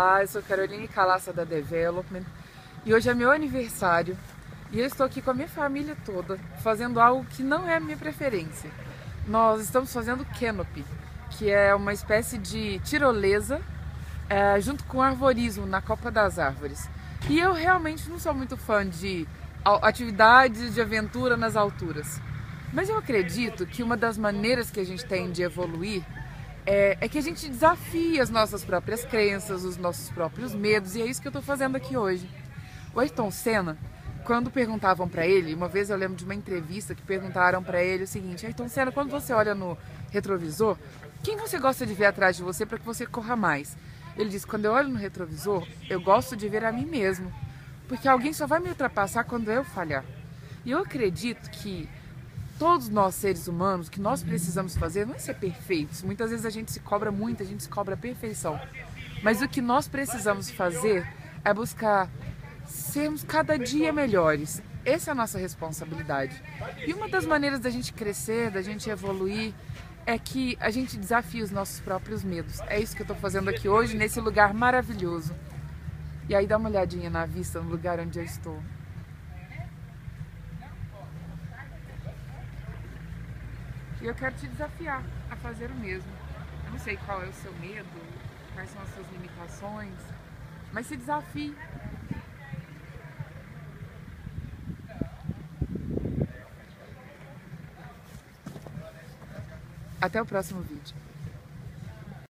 Olá, eu sou Caroline Calaça da Development e hoje é meu aniversário e eu estou aqui com a minha família toda fazendo algo que não é a minha preferência. Nós estamos fazendo canopy, que é uma espécie de tirolesa é, junto com arvorismo na Copa das Árvores. E eu realmente não sou muito fã de atividades de aventura nas alturas. Mas eu acredito que uma das maneiras que a gente tem de evoluir é, é, que a gente desafia as nossas próprias crenças, os nossos próprios medos, e é isso que eu estou fazendo aqui hoje. O Ayrton Senna, quando perguntavam para ele, uma vez eu lembro de uma entrevista que perguntaram para ele o seguinte: Ayrton Senna, quando você olha no retrovisor, quem você gosta de ver atrás de você para que você corra mais? Ele disse: quando eu olho no retrovisor, eu gosto de ver a mim mesmo, porque alguém só vai me ultrapassar quando eu falhar. E eu acredito que todos nós seres humanos, o que nós precisamos fazer não é ser perfeitos. Muitas vezes a gente se cobra muito, a gente se cobra a perfeição. Mas o que nós precisamos fazer é buscar sermos cada dia melhores. Essa é a nossa responsabilidade. E uma das maneiras da gente crescer, da gente evoluir, é que a gente desafia os nossos próprios medos. É isso que eu estou fazendo aqui hoje, nesse lugar maravilhoso. E aí dá uma olhadinha na vista, no lugar onde eu estou. E eu quero te desafiar a fazer o mesmo. Eu não sei qual é o seu medo, quais são as suas limitações, mas se desafie. Até o próximo vídeo.